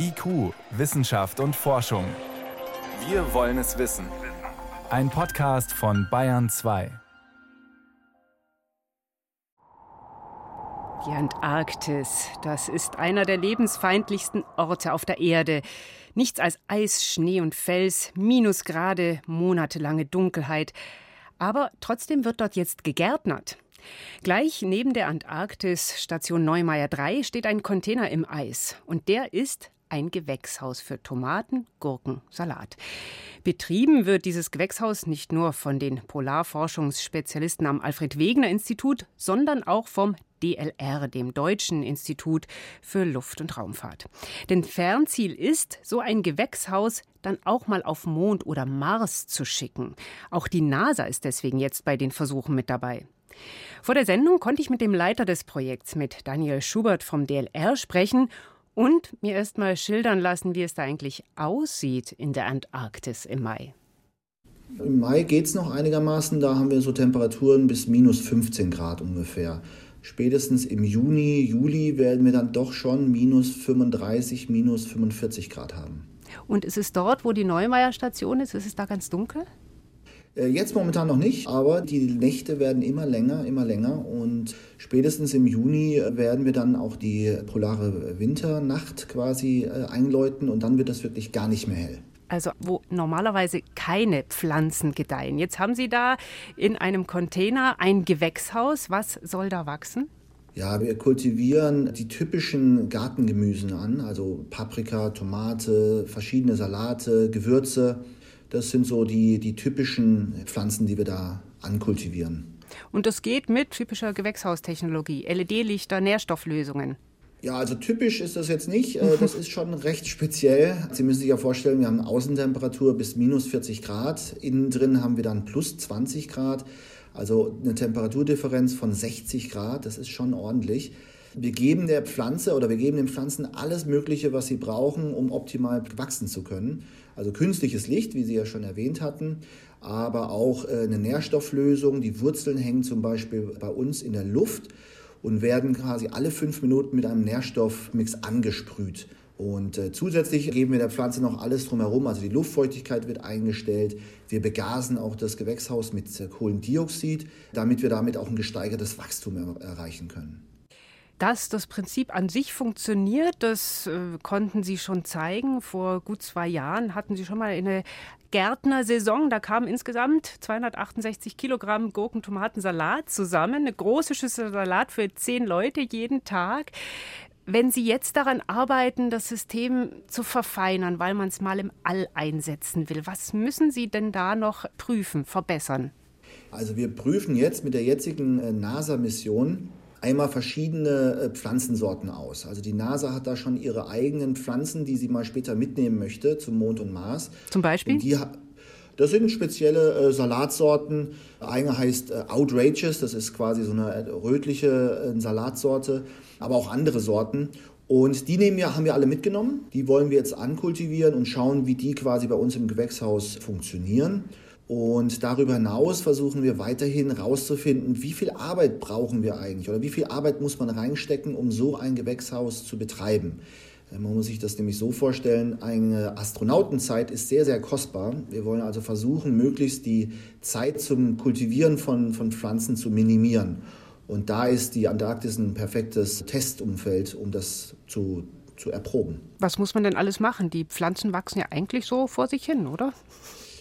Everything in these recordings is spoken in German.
IQ, Wissenschaft und Forschung. Wir wollen es wissen. Ein Podcast von Bayern 2. Die Antarktis, das ist einer der lebensfeindlichsten Orte auf der Erde. Nichts als Eis, Schnee und Fels, Minusgrade, monatelange Dunkelheit. Aber trotzdem wird dort jetzt gegärtnert. Gleich neben der Antarktis, Station Neumeier 3, steht ein Container im Eis. Und der ist ein Gewächshaus für Tomaten, Gurken, Salat. Betrieben wird dieses Gewächshaus nicht nur von den Polarforschungsspezialisten am Alfred Wegener Institut, sondern auch vom DLR, dem Deutschen Institut für Luft- und Raumfahrt. Denn Fernziel ist, so ein Gewächshaus dann auch mal auf Mond oder Mars zu schicken. Auch die NASA ist deswegen jetzt bei den Versuchen mit dabei. Vor der Sendung konnte ich mit dem Leiter des Projekts, mit Daniel Schubert vom DLR, sprechen und mir erst mal schildern lassen, wie es da eigentlich aussieht in der Antarktis im Mai. Im Mai geht es noch einigermaßen, da haben wir so Temperaturen bis minus 15 Grad ungefähr. Spätestens im Juni, Juli werden wir dann doch schon minus 35, minus 45 Grad haben. Und ist es dort, wo die Neumeier Station ist, ist es da ganz dunkel? Äh, jetzt momentan noch nicht, aber die Nächte werden immer länger, immer länger und spätestens im Juni werden wir dann auch die polare Winternacht quasi äh, einläuten und dann wird es wirklich gar nicht mehr hell. Also wo normalerweise keine Pflanzen gedeihen. Jetzt haben Sie da in einem Container ein Gewächshaus. Was soll da wachsen? Ja, wir kultivieren die typischen Gartengemüsen an, also Paprika, Tomate, verschiedene Salate, Gewürze. Das sind so die, die typischen Pflanzen, die wir da ankultivieren. Und das geht mit typischer Gewächshaustechnologie, LED-Lichter, Nährstofflösungen. Ja, also typisch ist das jetzt nicht. Äh, das ist schon recht speziell. Sie müssen sich ja vorstellen, wir haben eine Außentemperatur bis minus 40 Grad. Innen drin haben wir dann plus 20 Grad. Also eine Temperaturdifferenz von 60 Grad. Das ist schon ordentlich. Wir geben der Pflanze oder wir geben den Pflanzen alles Mögliche, was sie brauchen, um optimal wachsen zu können. Also künstliches Licht, wie Sie ja schon erwähnt hatten, aber auch äh, eine Nährstofflösung. Die Wurzeln hängen zum Beispiel bei uns in der Luft und werden quasi alle fünf Minuten mit einem Nährstoffmix angesprüht. Und äh, zusätzlich geben wir der Pflanze noch alles drumherum, also die Luftfeuchtigkeit wird eingestellt. Wir begasen auch das Gewächshaus mit Kohlendioxid, damit wir damit auch ein gesteigertes Wachstum er erreichen können. Dass das Prinzip an sich funktioniert, das äh, konnten Sie schon zeigen. Vor gut zwei Jahren hatten Sie schon mal eine Gärtnersaison. Da kamen insgesamt 268 Kilogramm Gurken, Tomaten, Salat zusammen. Eine große Schüssel Salat für zehn Leute jeden Tag. Wenn Sie jetzt daran arbeiten, das System zu verfeinern, weil man es mal im All einsetzen will, was müssen Sie denn da noch prüfen, verbessern? Also wir prüfen jetzt mit der jetzigen äh, NASA-Mission einmal verschiedene äh, Pflanzensorten aus. Also die NASA hat da schon ihre eigenen Pflanzen, die sie mal später mitnehmen möchte zum Mond und Mars. Zum Beispiel? Das sind spezielle äh, Salatsorten. Eine heißt äh, Outrageous, das ist quasi so eine äh, rötliche äh, Salatsorte, aber auch andere Sorten. Und die nehmen wir, haben wir alle mitgenommen. Die wollen wir jetzt ankultivieren und schauen, wie die quasi bei uns im Gewächshaus funktionieren. Und darüber hinaus versuchen wir weiterhin herauszufinden, wie viel Arbeit brauchen wir eigentlich oder wie viel Arbeit muss man reinstecken, um so ein Gewächshaus zu betreiben. Äh, man muss sich das nämlich so vorstellen, eine Astronautenzeit ist sehr, sehr kostbar. Wir wollen also versuchen, möglichst die Zeit zum Kultivieren von, von Pflanzen zu minimieren. Und da ist die Antarktis ein perfektes Testumfeld, um das zu, zu erproben. Was muss man denn alles machen? Die Pflanzen wachsen ja eigentlich so vor sich hin, oder?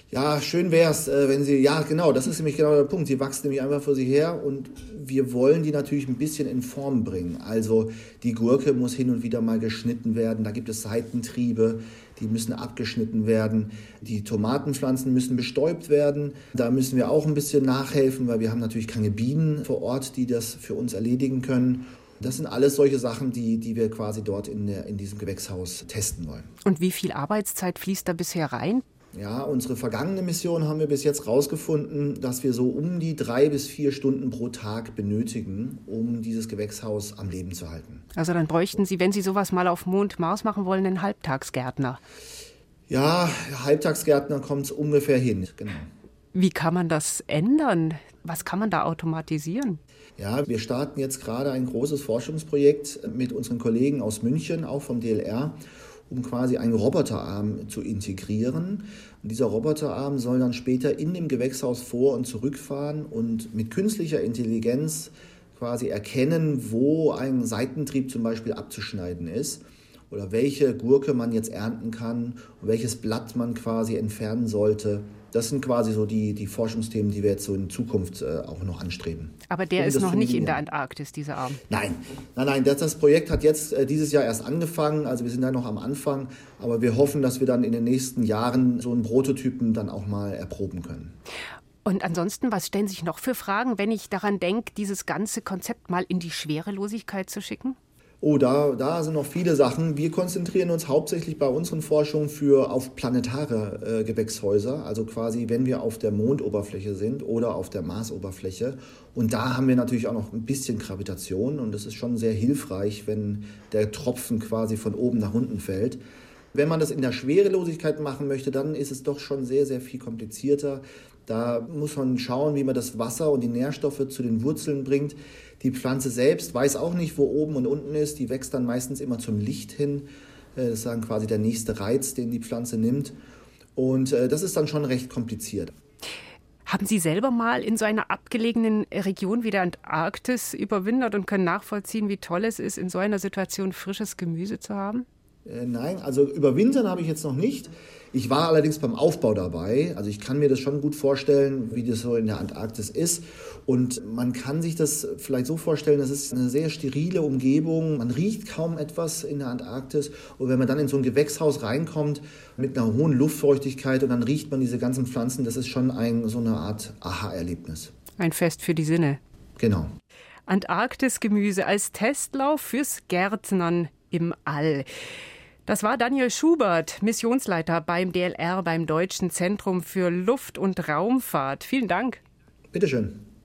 Ja, schön wäre es, äh, wenn sie, ja genau, das ist nämlich genau der Punkt. Sie wachsen nämlich einfach vor sie her und wir wollen die natürlich ein bisschen in Form bringen. Also die Gurke muss hin und wieder mal geschnitten werden, da gibt es Seitentriebe, die müssen abgeschnitten werden. Die Tomatenpflanzen müssen bestäubt werden. Da müssen wir auch ein bisschen nachhelfen, weil wir haben natürlich keine Bienen vor Ort, die das für uns erledigen können. Das sind alles solche Sachen, die, die wir quasi dort in, der, in diesem Gewächshaus testen wollen. Und wie viel Arbeitszeit fließt da bisher rein? Ja, unsere vergangene Mission haben wir bis jetzt herausgefunden, dass wir so um die drei bis vier Stunden pro Tag benötigen, um dieses Gewächshaus am Leben zu halten. Also dann bräuchten Sie, wenn Sie sowas mal auf Mond, Mars machen wollen, einen Halbtagsgärtner. Ja, Halbtagsgärtner kommt es ungefähr hin, genau. Wie kann man das ändern? Was kann man da automatisieren? Ja, wir starten jetzt gerade ein großes Forschungsprojekt mit unseren Kollegen aus München, auch vom DLR um quasi einen Roboterarm zu integrieren. Und dieser Roboterarm soll dann später in dem Gewächshaus vor- und zurückfahren und mit künstlicher Intelligenz quasi erkennen, wo ein Seitentrieb zum Beispiel abzuschneiden ist oder welche Gurke man jetzt ernten kann und welches Blatt man quasi entfernen sollte. Das sind quasi so die, die Forschungsthemen, die wir jetzt so in Zukunft äh, auch noch anstreben. Aber der ist noch nicht in der Antarktis, dieser Arm. Nein, nein, nein. Das, das Projekt hat jetzt äh, dieses Jahr erst angefangen. Also wir sind da noch am Anfang. Aber wir hoffen, dass wir dann in den nächsten Jahren so einen Prototypen dann auch mal erproben können. Und ansonsten, was stellen sich noch für Fragen, wenn ich daran denke, dieses ganze Konzept mal in die Schwerelosigkeit zu schicken? Oh, da, da sind noch viele Sachen. Wir konzentrieren uns hauptsächlich bei unseren Forschungen für auf planetare äh, Gewächshäuser, also quasi, wenn wir auf der Mondoberfläche sind oder auf der Marsoberfläche. Und da haben wir natürlich auch noch ein bisschen Gravitation und das ist schon sehr hilfreich, wenn der Tropfen quasi von oben nach unten fällt. Wenn man das in der Schwerelosigkeit machen möchte, dann ist es doch schon sehr, sehr viel komplizierter. Da muss man schauen, wie man das Wasser und die Nährstoffe zu den Wurzeln bringt. Die Pflanze selbst weiß auch nicht, wo oben und unten ist. Die wächst dann meistens immer zum Licht hin. Äh, das ist dann quasi der nächste Reiz, den die Pflanze nimmt. Und äh, das ist dann schon recht kompliziert. Haben Sie selber mal in so einer abgelegenen Region wie der Antarktis überwintert und können nachvollziehen, wie toll es ist, in so einer Situation frisches Gemüse zu haben? Äh, nein, also überwintern habe ich jetzt noch nicht. Ich war allerdings beim Aufbau dabei. Also ich kann mir das schon gut vorstellen, wie das so in der Antarktis ist. Und man kann sich das vielleicht so vorstellen, das ist eine sehr sterile Umgebung. Man riecht kaum etwas in der Antarktis. Und wenn man dann in so ein Gewächshaus reinkommt mit einer hohen Luftfeuchtigkeit und dann riecht man diese ganzen Pflanzen, das ist schon ein, so eine Art Aha-Erlebnis. Ein Fest für die Sinne. Genau. Antarktis-Gemüse als Testlauf fürs Gärtnern im All. Das war Daniel Schubert, Missionsleiter beim DLR, beim Deutschen Zentrum für Luft- und Raumfahrt. Vielen Dank. Bitteschön.